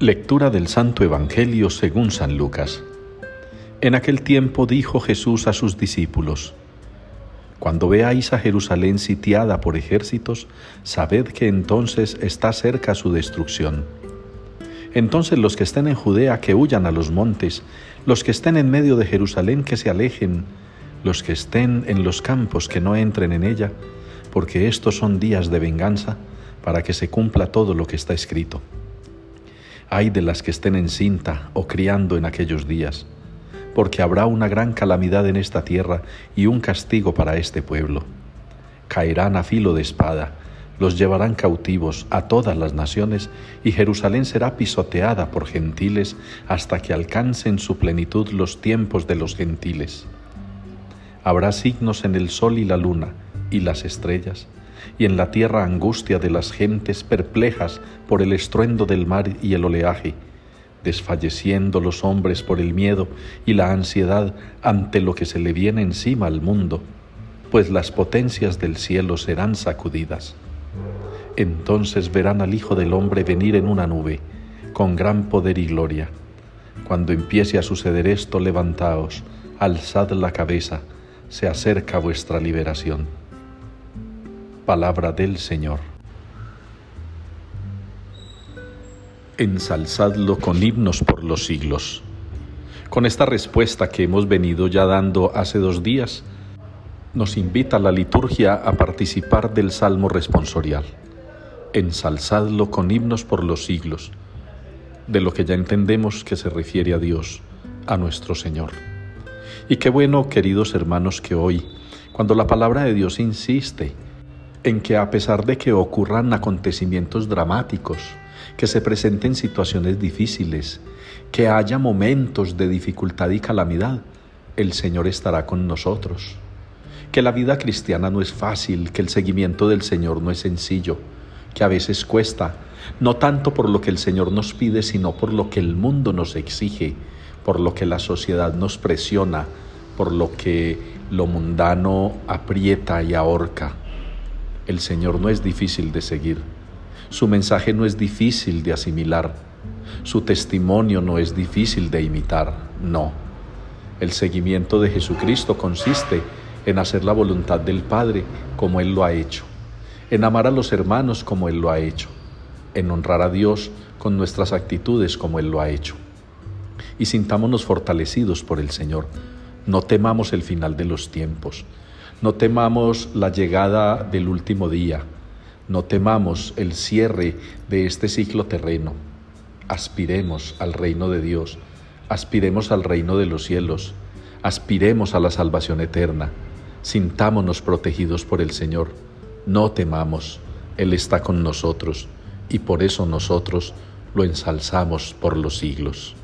Lectura del Santo Evangelio según San Lucas. En aquel tiempo dijo Jesús a sus discípulos, Cuando veáis a Jerusalén sitiada por ejércitos, sabed que entonces está cerca su destrucción. Entonces los que estén en Judea que huyan a los montes, los que estén en medio de Jerusalén que se alejen, los que estén en los campos que no entren en ella, porque estos son días de venganza, para que se cumpla todo lo que está escrito. Ay de las que estén encinta o criando en aquellos días, porque habrá una gran calamidad en esta tierra y un castigo para este pueblo. Caerán a filo de espada, los llevarán cautivos a todas las naciones, y Jerusalén será pisoteada por gentiles hasta que alcancen su plenitud los tiempos de los gentiles. Habrá signos en el sol y la luna y las estrellas, y en la tierra angustia de las gentes perplejas por el estruendo del mar y el oleaje, desfalleciendo los hombres por el miedo y la ansiedad ante lo que se le viene encima al mundo, pues las potencias del cielo serán sacudidas. Entonces verán al Hijo del Hombre venir en una nube, con gran poder y gloria. Cuando empiece a suceder esto, levantaos, alzad la cabeza, se acerca vuestra liberación. Palabra del Señor. Ensalzadlo con himnos por los siglos. Con esta respuesta que hemos venido ya dando hace dos días, nos invita la liturgia a participar del Salmo responsorial. Ensalzadlo con himnos por los siglos, de lo que ya entendemos que se refiere a Dios, a nuestro Señor. Y qué bueno, queridos hermanos, que hoy, cuando la palabra de Dios insiste en que a pesar de que ocurran acontecimientos dramáticos, que se presenten situaciones difíciles, que haya momentos de dificultad y calamidad, el Señor estará con nosotros. Que la vida cristiana no es fácil, que el seguimiento del Señor no es sencillo, que a veces cuesta, no tanto por lo que el Señor nos pide, sino por lo que el mundo nos exige, por lo que la sociedad nos presiona, por lo que lo mundano aprieta y ahorca. El Señor no es difícil de seguir. Su mensaje no es difícil de asimilar. Su testimonio no es difícil de imitar. No. El seguimiento de Jesucristo consiste en hacer la voluntad del Padre como Él lo ha hecho, en amar a los hermanos como Él lo ha hecho, en honrar a Dios con nuestras actitudes como Él lo ha hecho. Y sintámonos fortalecidos por el Señor. No temamos el final de los tiempos no temamos la llegada del último día, no temamos el cierre de este ciclo terreno. Aspiremos al reino de Dios, aspiremos al reino de los cielos, aspiremos a la salvación eterna, sintámonos protegidos por el Señor, no temamos, Él está con nosotros y por eso nosotros lo ensalzamos por los siglos.